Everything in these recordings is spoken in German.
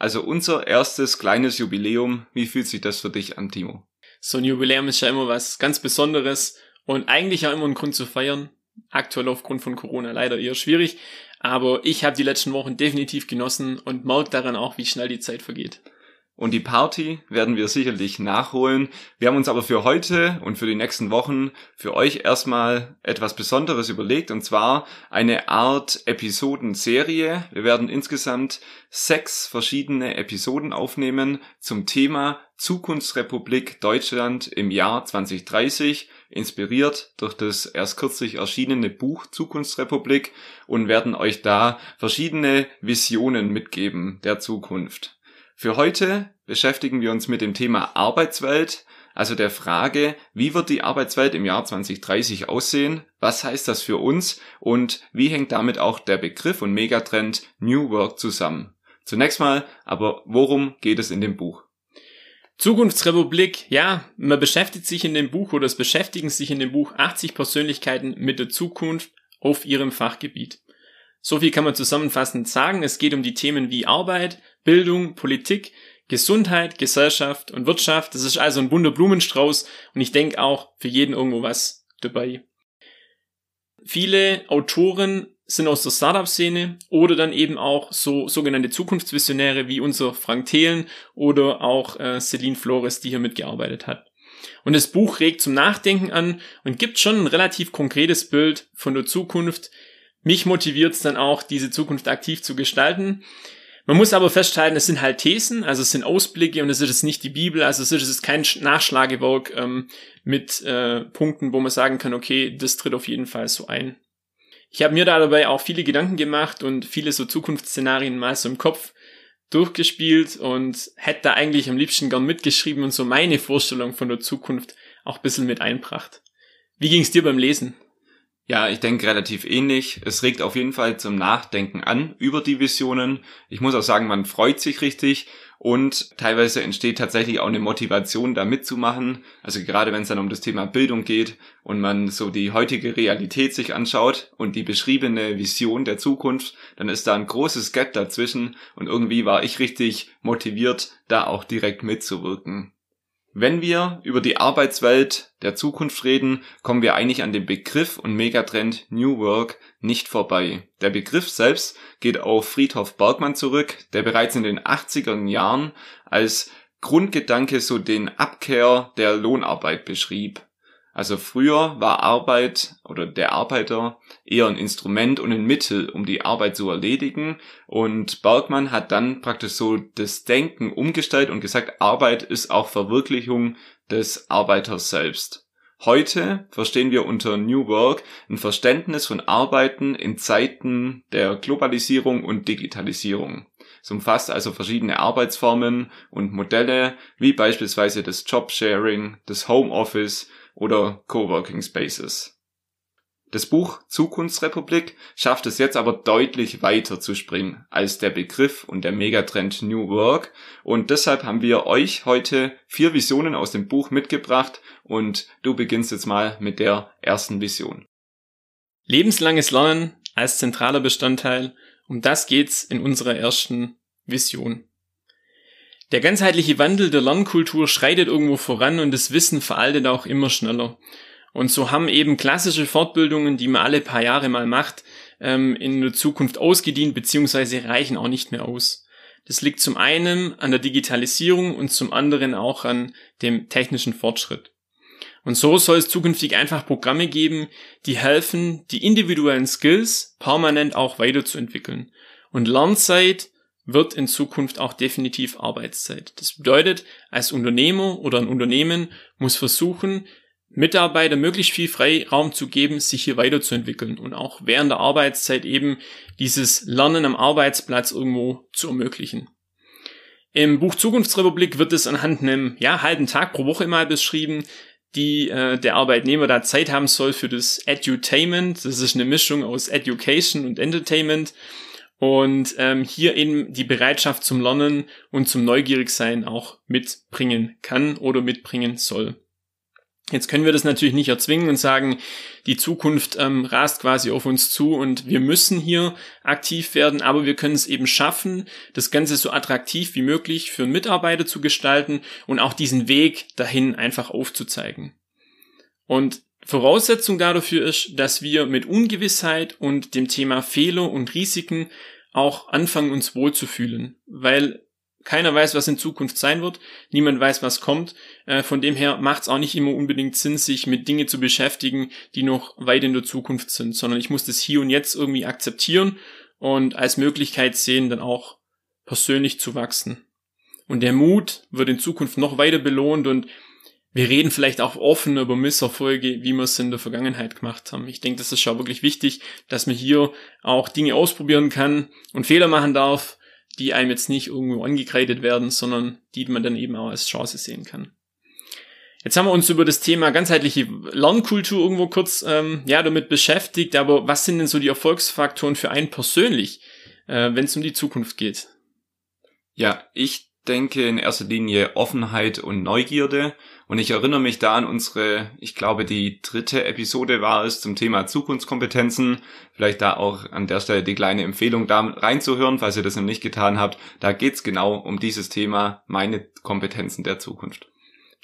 also unser erstes kleines Jubiläum. Wie fühlt sich das für dich an, Timo? So ein Jubiläum ist ja immer was ganz Besonderes und eigentlich ja immer ein Grund zu feiern. Aktuell aufgrund von Corona leider eher schwierig, aber ich habe die letzten Wochen definitiv genossen und merke daran auch, wie schnell die Zeit vergeht. Und die Party werden wir sicherlich nachholen. Wir haben uns aber für heute und für die nächsten Wochen für euch erstmal etwas Besonderes überlegt und zwar eine Art Episodenserie. Wir werden insgesamt sechs verschiedene Episoden aufnehmen zum Thema Zukunftsrepublik Deutschland im Jahr 2030, inspiriert durch das erst kürzlich erschienene Buch Zukunftsrepublik und werden euch da verschiedene Visionen mitgeben der Zukunft. Für heute beschäftigen wir uns mit dem Thema Arbeitswelt, also der Frage, wie wird die Arbeitswelt im Jahr 2030 aussehen? Was heißt das für uns? Und wie hängt damit auch der Begriff und Megatrend New Work zusammen? Zunächst mal, aber worum geht es in dem Buch? Zukunftsrepublik, ja, man beschäftigt sich in dem Buch oder es beschäftigen sich in dem Buch 80 Persönlichkeiten mit der Zukunft auf ihrem Fachgebiet. So viel kann man zusammenfassend sagen. Es geht um die Themen wie Arbeit, Bildung, Politik, Gesundheit, Gesellschaft und Wirtschaft. Das ist also ein bunter Blumenstrauß und ich denke auch für jeden irgendwo was dabei. Viele Autoren sind aus der Startup-Szene oder dann eben auch so sogenannte Zukunftsvisionäre wie unser Frank Thelen oder auch äh, Celine Flores, die hier mitgearbeitet hat. Und das Buch regt zum Nachdenken an und gibt schon ein relativ konkretes Bild von der Zukunft. Mich motiviert es dann auch, diese Zukunft aktiv zu gestalten. Man muss aber festhalten, es sind halt Thesen, also es sind Ausblicke und es ist nicht die Bibel, also es ist kein Nachschlagewerk ähm, mit äh, Punkten, wo man sagen kann, okay, das tritt auf jeden Fall so ein. Ich habe mir da dabei auch viele Gedanken gemacht und viele so Zukunftsszenarien mal so im Kopf durchgespielt und hätte da eigentlich am liebsten gern mitgeschrieben und so meine Vorstellung von der Zukunft auch ein bisschen mit einbracht. Wie ging es dir beim Lesen? Ja, ich denke relativ ähnlich. Es regt auf jeden Fall zum Nachdenken an über die Visionen. Ich muss auch sagen, man freut sich richtig und teilweise entsteht tatsächlich auch eine Motivation, da mitzumachen. Also gerade wenn es dann um das Thema Bildung geht und man so die heutige Realität sich anschaut und die beschriebene Vision der Zukunft, dann ist da ein großes Gap dazwischen und irgendwie war ich richtig motiviert, da auch direkt mitzuwirken. Wenn wir über die Arbeitswelt der Zukunft reden, kommen wir eigentlich an dem Begriff und Megatrend New Work nicht vorbei. Der Begriff selbst geht auf Friedhof Bergmann zurück, der bereits in den 80er Jahren als Grundgedanke so den Abkehr der Lohnarbeit beschrieb. Also früher war Arbeit oder der Arbeiter eher ein Instrument und ein Mittel, um die Arbeit zu erledigen. Und Bergmann hat dann praktisch so das Denken umgestellt und gesagt, Arbeit ist auch Verwirklichung des Arbeiters selbst. Heute verstehen wir unter New Work ein Verständnis von Arbeiten in Zeiten der Globalisierung und Digitalisierung. Es umfasst also verschiedene Arbeitsformen und Modelle, wie beispielsweise das Jobsharing, das Homeoffice oder Coworking Spaces. Das Buch Zukunftsrepublik schafft es jetzt aber deutlich weiter zu springen als der Begriff und der Megatrend New Work und deshalb haben wir euch heute vier Visionen aus dem Buch mitgebracht und du beginnst jetzt mal mit der ersten Vision. Lebenslanges Lernen als zentraler Bestandteil, um das geht's in unserer ersten Vision. Der ganzheitliche Wandel der Lernkultur schreitet irgendwo voran und das Wissen veraltet auch immer schneller. Und so haben eben klassische Fortbildungen, die man alle paar Jahre mal macht, ähm, in der Zukunft ausgedient bzw. reichen auch nicht mehr aus. Das liegt zum einen an der Digitalisierung und zum anderen auch an dem technischen Fortschritt. Und so soll es zukünftig einfach Programme geben, die helfen, die individuellen Skills permanent auch weiterzuentwickeln. Und Lernzeit wird in Zukunft auch definitiv Arbeitszeit. Das bedeutet, als Unternehmer oder ein Unternehmen muss versuchen, Mitarbeiter möglichst viel Freiraum zu geben, sich hier weiterzuentwickeln und auch während der Arbeitszeit eben dieses Lernen am Arbeitsplatz irgendwo zu ermöglichen. Im Buch Zukunftsrepublik wird es anhand einem ja, halben Tag pro Woche mal beschrieben, die äh, der Arbeitnehmer da Zeit haben soll für das Edutainment. Das ist eine Mischung aus Education und Entertainment. Und ähm, hier eben die Bereitschaft zum Lernen und zum Neugierigsein auch mitbringen kann oder mitbringen soll. Jetzt können wir das natürlich nicht erzwingen und sagen, die Zukunft ähm, rast quasi auf uns zu und wir müssen hier aktiv werden, aber wir können es eben schaffen, das Ganze so attraktiv wie möglich für einen Mitarbeiter zu gestalten und auch diesen Weg dahin einfach aufzuzeigen. Und Voraussetzung dafür ist, dass wir mit Ungewissheit und dem Thema Fehler und Risiken auch anfangen, uns wohlzufühlen, weil keiner weiß, was in Zukunft sein wird. Niemand weiß, was kommt. Äh, von dem her macht es auch nicht immer unbedingt Sinn, sich mit Dingen zu beschäftigen, die noch weit in der Zukunft sind, sondern ich muss das hier und jetzt irgendwie akzeptieren und als Möglichkeit sehen, dann auch persönlich zu wachsen. Und der Mut wird in Zukunft noch weiter belohnt und wir reden vielleicht auch offen über Misserfolge, wie wir es in der Vergangenheit gemacht haben. Ich denke, das ist schon wirklich wichtig, dass man hier auch Dinge ausprobieren kann und Fehler machen darf die einem jetzt nicht irgendwo angekreidet werden, sondern die man dann eben auch als Chance sehen kann. Jetzt haben wir uns über das Thema ganzheitliche Lernkultur irgendwo kurz ähm, ja damit beschäftigt, aber was sind denn so die Erfolgsfaktoren für einen persönlich, äh, wenn es um die Zukunft geht? Ja, ich denke in erster Linie Offenheit und Neugierde. Und ich erinnere mich da an unsere, ich glaube, die dritte Episode war es zum Thema Zukunftskompetenzen. Vielleicht da auch an der Stelle die kleine Empfehlung, da reinzuhören, falls ihr das noch nicht getan habt. Da geht's genau um dieses Thema, meine Kompetenzen der Zukunft.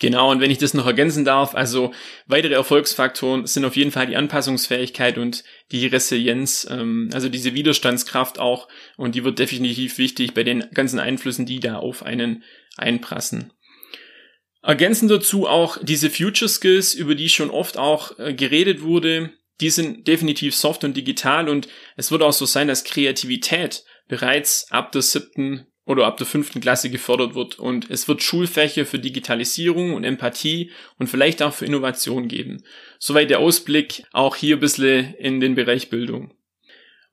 Genau, und wenn ich das noch ergänzen darf, also weitere Erfolgsfaktoren sind auf jeden Fall die Anpassungsfähigkeit und die Resilienz, ähm, also diese Widerstandskraft auch, und die wird definitiv wichtig bei den ganzen Einflüssen, die da auf einen einprassen. Ergänzend dazu auch diese Future Skills, über die schon oft auch äh, geredet wurde, die sind definitiv soft und digital und es wird auch so sein, dass Kreativität bereits ab der siebten oder ab der fünften Klasse gefördert wird. Und es wird Schulfächer für Digitalisierung und Empathie und vielleicht auch für Innovation geben. Soweit der Ausblick auch hier ein bisschen in den Bereich Bildung.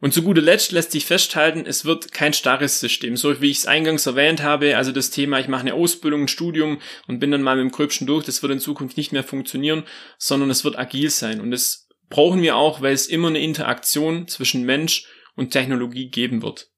Und zu guter Letzt lässt sich festhalten, es wird kein starres System. So wie ich es eingangs erwähnt habe, also das Thema, ich mache eine Ausbildung, ein Studium und bin dann mal mit dem Gröbsten durch, das wird in Zukunft nicht mehr funktionieren, sondern es wird agil sein. Und das brauchen wir auch, weil es immer eine Interaktion zwischen Mensch und Technologie geben wird.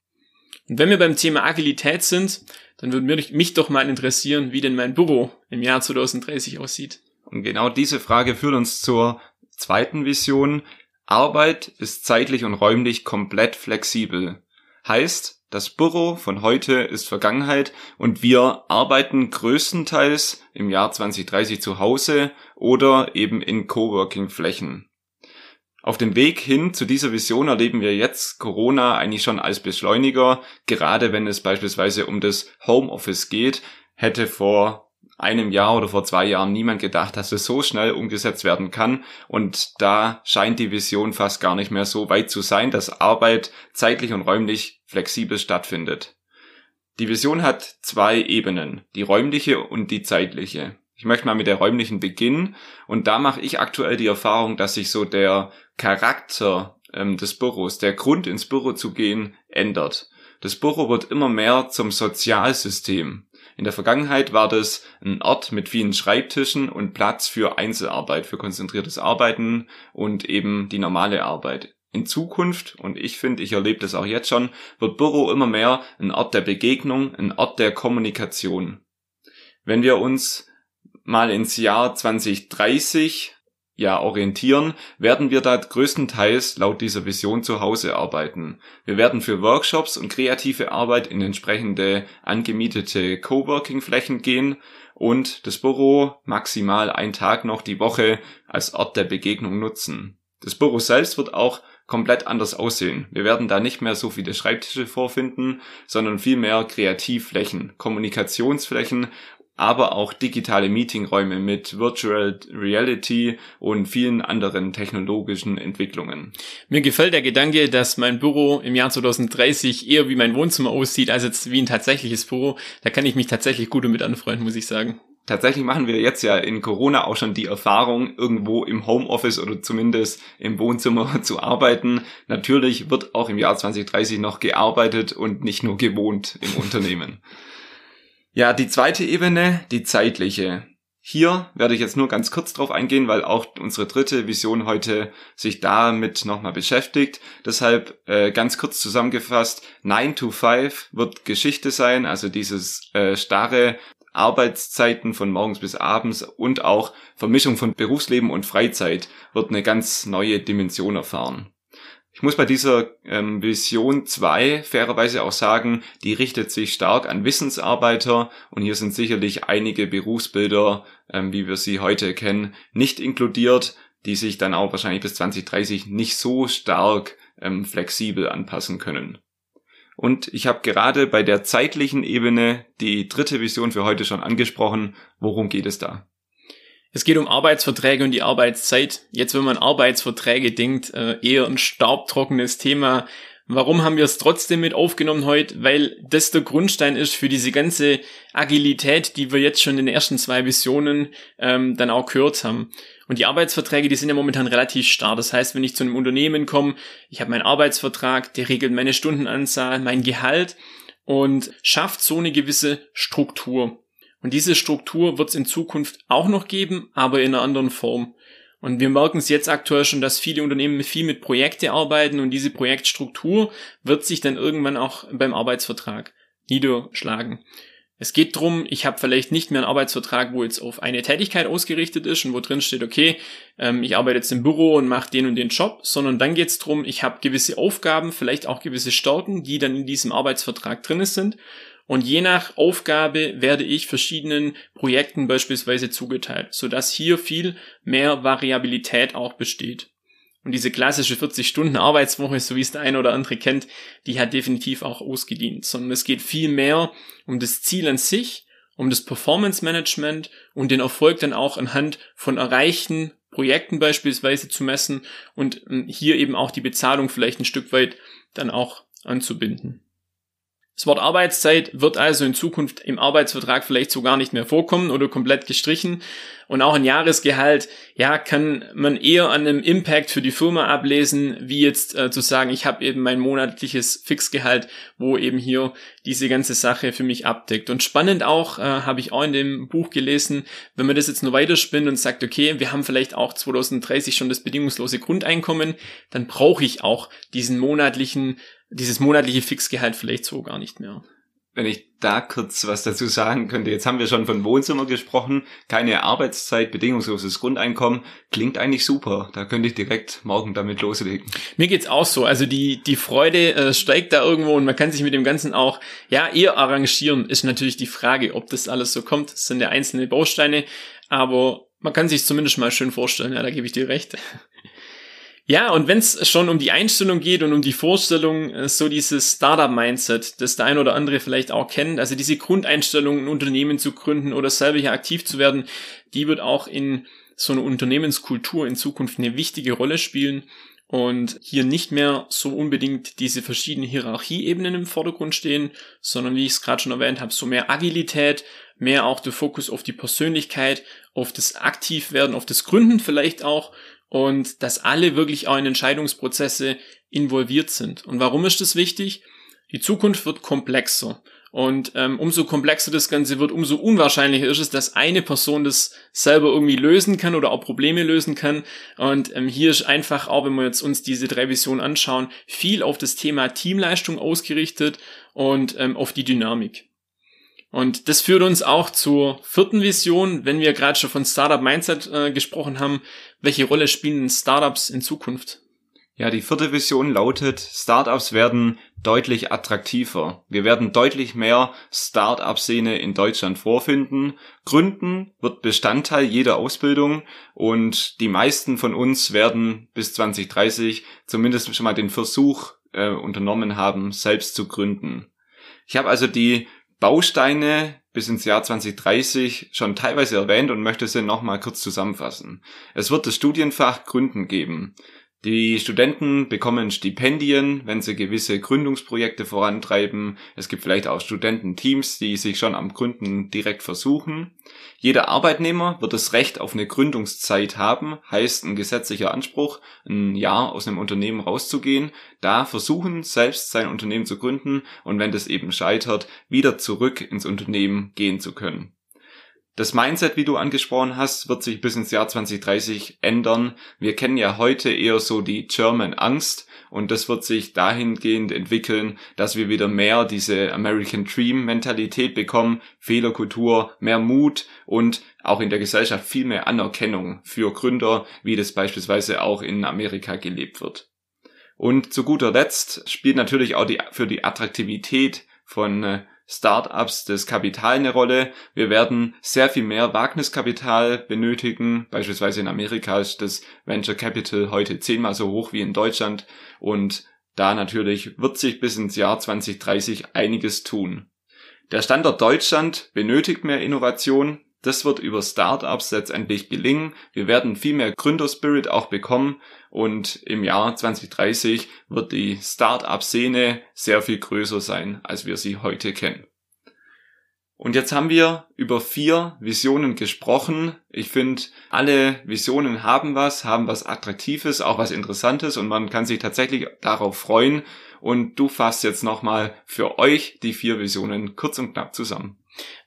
Und wenn wir beim Thema Agilität sind, dann würde mich doch mal interessieren, wie denn mein Büro im Jahr 2030 aussieht. Und genau diese Frage führt uns zur zweiten Vision. Arbeit ist zeitlich und räumlich komplett flexibel. Heißt, das Büro von heute ist Vergangenheit und wir arbeiten größtenteils im Jahr 2030 zu Hause oder eben in Coworking-Flächen. Auf dem Weg hin zu dieser Vision erleben wir jetzt Corona eigentlich schon als Beschleuniger. Gerade wenn es beispielsweise um das Homeoffice geht, hätte vor einem Jahr oder vor zwei Jahren niemand gedacht, dass es so schnell umgesetzt werden kann. Und da scheint die Vision fast gar nicht mehr so weit zu sein, dass Arbeit zeitlich und räumlich flexibel stattfindet. Die Vision hat zwei Ebenen, die räumliche und die zeitliche. Ich möchte mal mit der räumlichen beginnen und da mache ich aktuell die Erfahrung, dass sich so der Charakter ähm, des Büros, der Grund ins Büro zu gehen, ändert. Das Büro wird immer mehr zum Sozialsystem. In der Vergangenheit war das ein Ort mit vielen Schreibtischen und Platz für Einzelarbeit, für konzentriertes Arbeiten und eben die normale Arbeit. In Zukunft, und ich finde, ich erlebe das auch jetzt schon, wird Büro immer mehr ein Ort der Begegnung, ein Ort der Kommunikation. Wenn wir uns mal ins Jahr 2030 ja orientieren, werden wir da größtenteils laut dieser Vision zu Hause arbeiten. Wir werden für Workshops und kreative Arbeit in entsprechende angemietete Coworking-Flächen gehen und das Büro maximal einen Tag noch die Woche als Ort der Begegnung nutzen. Das Büro selbst wird auch komplett anders aussehen. Wir werden da nicht mehr so viele Schreibtische vorfinden, sondern viel mehr Kreativflächen, Kommunikationsflächen aber auch digitale Meetingräume mit Virtual Reality und vielen anderen technologischen Entwicklungen. Mir gefällt der Gedanke, dass mein Büro im Jahr 2030 eher wie mein Wohnzimmer aussieht, als jetzt wie ein tatsächliches Büro. Da kann ich mich tatsächlich gut damit anfreunden, muss ich sagen. Tatsächlich machen wir jetzt ja in Corona auch schon die Erfahrung, irgendwo im Homeoffice oder zumindest im Wohnzimmer zu arbeiten. Natürlich wird auch im Jahr 2030 noch gearbeitet und nicht nur gewohnt im Unternehmen. Ja, die zweite Ebene, die zeitliche. Hier werde ich jetzt nur ganz kurz drauf eingehen, weil auch unsere dritte Vision heute sich damit nochmal beschäftigt. Deshalb äh, ganz kurz zusammengefasst, 9 to 5 wird Geschichte sein, also dieses äh, starre Arbeitszeiten von morgens bis abends und auch Vermischung von Berufsleben und Freizeit wird eine ganz neue Dimension erfahren. Ich muss bei dieser ähm, Vision 2 fairerweise auch sagen, die richtet sich stark an Wissensarbeiter und hier sind sicherlich einige Berufsbilder, ähm, wie wir sie heute kennen, nicht inkludiert, die sich dann auch wahrscheinlich bis 2030 nicht so stark ähm, flexibel anpassen können. Und ich habe gerade bei der zeitlichen Ebene die dritte Vision für heute schon angesprochen. Worum geht es da? Es geht um Arbeitsverträge und die Arbeitszeit. Jetzt, wenn man Arbeitsverträge denkt, äh, eher ein staubtrockenes Thema. Warum haben wir es trotzdem mit aufgenommen heute? Weil das der Grundstein ist für diese ganze Agilität, die wir jetzt schon in den ersten zwei Visionen ähm, dann auch gehört haben. Und die Arbeitsverträge, die sind ja momentan relativ starr. Das heißt, wenn ich zu einem Unternehmen komme, ich habe meinen Arbeitsvertrag, der regelt meine Stundenanzahl, mein Gehalt und schafft so eine gewisse Struktur. Und diese Struktur wird es in Zukunft auch noch geben, aber in einer anderen Form. Und wir merken es jetzt aktuell schon, dass viele Unternehmen viel mit Projekte arbeiten und diese Projektstruktur wird sich dann irgendwann auch beim Arbeitsvertrag niederschlagen. Es geht drum, ich habe vielleicht nicht mehr einen Arbeitsvertrag, wo jetzt auf eine Tätigkeit ausgerichtet ist und wo drin steht, okay, ähm, ich arbeite jetzt im Büro und mache den und den Job, sondern dann geht es drum, ich habe gewisse Aufgaben, vielleicht auch gewisse Stärken, die dann in diesem Arbeitsvertrag drin sind und je nach Aufgabe werde ich verschiedenen Projekten beispielsweise zugeteilt, sodass hier viel mehr Variabilität auch besteht. Und diese klassische 40-Stunden-Arbeitswoche, so wie es der eine oder andere kennt, die hat definitiv auch ausgedient, sondern es geht viel mehr um das Ziel an sich, um das Performance-Management und den Erfolg dann auch anhand von erreichten Projekten beispielsweise zu messen und ähm, hier eben auch die Bezahlung vielleicht ein Stück weit dann auch anzubinden. Das Wort Arbeitszeit wird also in Zukunft im Arbeitsvertrag vielleicht so gar nicht mehr vorkommen oder komplett gestrichen. Und auch ein Jahresgehalt, ja, kann man eher an einem Impact für die Firma ablesen, wie jetzt äh, zu sagen, ich habe eben mein monatliches Fixgehalt, wo eben hier diese ganze Sache für mich abdeckt. Und spannend auch, äh, habe ich auch in dem Buch gelesen, wenn man das jetzt nur weiterspinnt und sagt, okay, wir haben vielleicht auch 2030 schon das bedingungslose Grundeinkommen, dann brauche ich auch diesen monatlichen dieses monatliche Fixgehalt vielleicht so gar nicht mehr. Wenn ich da kurz was dazu sagen könnte, jetzt haben wir schon von Wohnzimmer gesprochen, keine Arbeitszeit, bedingungsloses Grundeinkommen, klingt eigentlich super. Da könnte ich direkt morgen damit loslegen. Mir geht's auch so. Also die, die Freude äh, steigt da irgendwo und man kann sich mit dem Ganzen auch, ja, eher arrangieren. Ist natürlich die Frage, ob das alles so kommt. Das sind ja einzelne Bausteine, aber man kann sich zumindest mal schön vorstellen. Ja, da gebe ich dir recht. Ja, und wenn es schon um die Einstellung geht und um die Vorstellung, äh, so dieses Startup-Mindset, das der ein oder andere vielleicht auch kennt, also diese Grundeinstellung, ein Unternehmen zu gründen oder selber hier aktiv zu werden, die wird auch in so einer Unternehmenskultur in Zukunft eine wichtige Rolle spielen und hier nicht mehr so unbedingt diese verschiedenen Hierarchieebenen im Vordergrund stehen, sondern wie ich es gerade schon erwähnt habe, so mehr Agilität, mehr auch der Fokus auf die Persönlichkeit, auf das Aktivwerden, auf das Gründen vielleicht auch und dass alle wirklich auch in Entscheidungsprozesse involviert sind. Und warum ist das wichtig? Die Zukunft wird komplexer. Und ähm, umso komplexer das Ganze wird, umso unwahrscheinlicher ist es, dass eine Person das selber irgendwie lösen kann oder auch Probleme lösen kann. Und ähm, hier ist einfach, auch wenn wir jetzt uns diese drei Visionen anschauen, viel auf das Thema Teamleistung ausgerichtet und ähm, auf die Dynamik. Und das führt uns auch zur vierten Vision, wenn wir gerade schon von Startup Mindset äh, gesprochen haben. Welche Rolle spielen Startups in Zukunft? Ja, die vierte Vision lautet, Startups werden deutlich attraktiver. Wir werden deutlich mehr Startup-Szene in Deutschland vorfinden. Gründen wird Bestandteil jeder Ausbildung und die meisten von uns werden bis 2030 zumindest schon mal den Versuch äh, unternommen haben, selbst zu gründen. Ich habe also die Bausteine bis ins Jahr 2030 schon teilweise erwähnt und möchte sie nochmal kurz zusammenfassen. Es wird das Studienfach Gründen geben. Die Studenten bekommen Stipendien, wenn sie gewisse Gründungsprojekte vorantreiben. Es gibt vielleicht auch Studententeams, die sich schon am Gründen direkt versuchen. Jeder Arbeitnehmer wird das Recht auf eine Gründungszeit haben, heißt ein gesetzlicher Anspruch, ein Jahr aus einem Unternehmen rauszugehen, da versuchen, selbst sein Unternehmen zu gründen und wenn das eben scheitert, wieder zurück ins Unternehmen gehen zu können. Das Mindset, wie du angesprochen hast, wird sich bis ins Jahr 2030 ändern. Wir kennen ja heute eher so die German Angst und das wird sich dahingehend entwickeln, dass wir wieder mehr diese American Dream Mentalität bekommen, Fehlerkultur, mehr Mut und auch in der Gesellschaft viel mehr Anerkennung für Gründer, wie das beispielsweise auch in Amerika gelebt wird. Und zu guter Letzt spielt natürlich auch die, für die Attraktivität von äh, Startups das Kapital eine Rolle. Wir werden sehr viel mehr Wagniskapital benötigen. Beispielsweise in Amerika ist das Venture Capital heute zehnmal so hoch wie in Deutschland und da natürlich wird sich bis ins Jahr 2030 einiges tun. Der Standort Deutschland benötigt mehr Innovation. Das wird über Startups letztendlich gelingen. Wir werden viel mehr Gründerspirit auch bekommen und im Jahr 2030 wird die Startup-Szene sehr viel größer sein, als wir sie heute kennen. Und jetzt haben wir über vier Visionen gesprochen. Ich finde, alle Visionen haben was, haben was Attraktives, auch was Interessantes und man kann sich tatsächlich darauf freuen. Und du fasst jetzt nochmal für euch die vier Visionen kurz und knapp zusammen.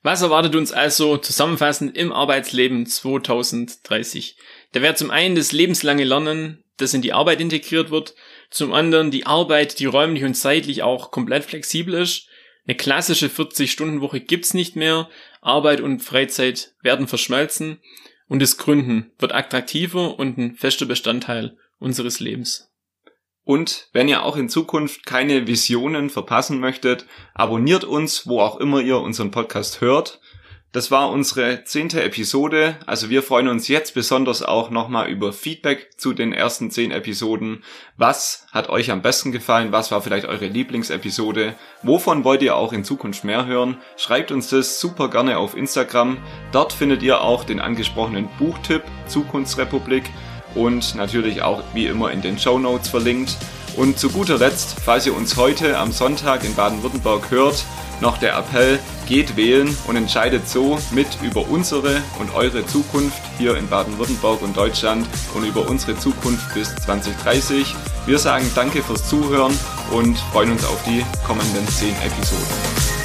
Was erwartet uns also zusammenfassend im Arbeitsleben 2030? Da wäre zum einen das lebenslange Lernen, das in die Arbeit integriert wird, zum anderen die Arbeit, die räumlich und zeitlich auch komplett flexibel ist. Eine klassische 40-Stunden-Woche gibt's nicht mehr, Arbeit und Freizeit werden verschmelzen und das Gründen wird attraktiver und ein fester Bestandteil unseres Lebens. Und wenn ihr auch in Zukunft keine Visionen verpassen möchtet, abonniert uns, wo auch immer ihr unseren Podcast hört. Das war unsere zehnte Episode. Also wir freuen uns jetzt besonders auch nochmal über Feedback zu den ersten zehn Episoden. Was hat euch am besten gefallen? Was war vielleicht eure Lieblingsepisode? Wovon wollt ihr auch in Zukunft mehr hören? Schreibt uns das super gerne auf Instagram. Dort findet ihr auch den angesprochenen Buchtipp Zukunftsrepublik und natürlich auch wie immer in den Show Notes verlinkt. Und zu guter Letzt, falls ihr uns heute am Sonntag in Baden-Württemberg hört, noch der Appell, geht wählen und entscheidet so mit über unsere und eure Zukunft hier in Baden-Württemberg und Deutschland und über unsere Zukunft bis 2030. Wir sagen danke fürs Zuhören und freuen uns auf die kommenden 10 Episoden.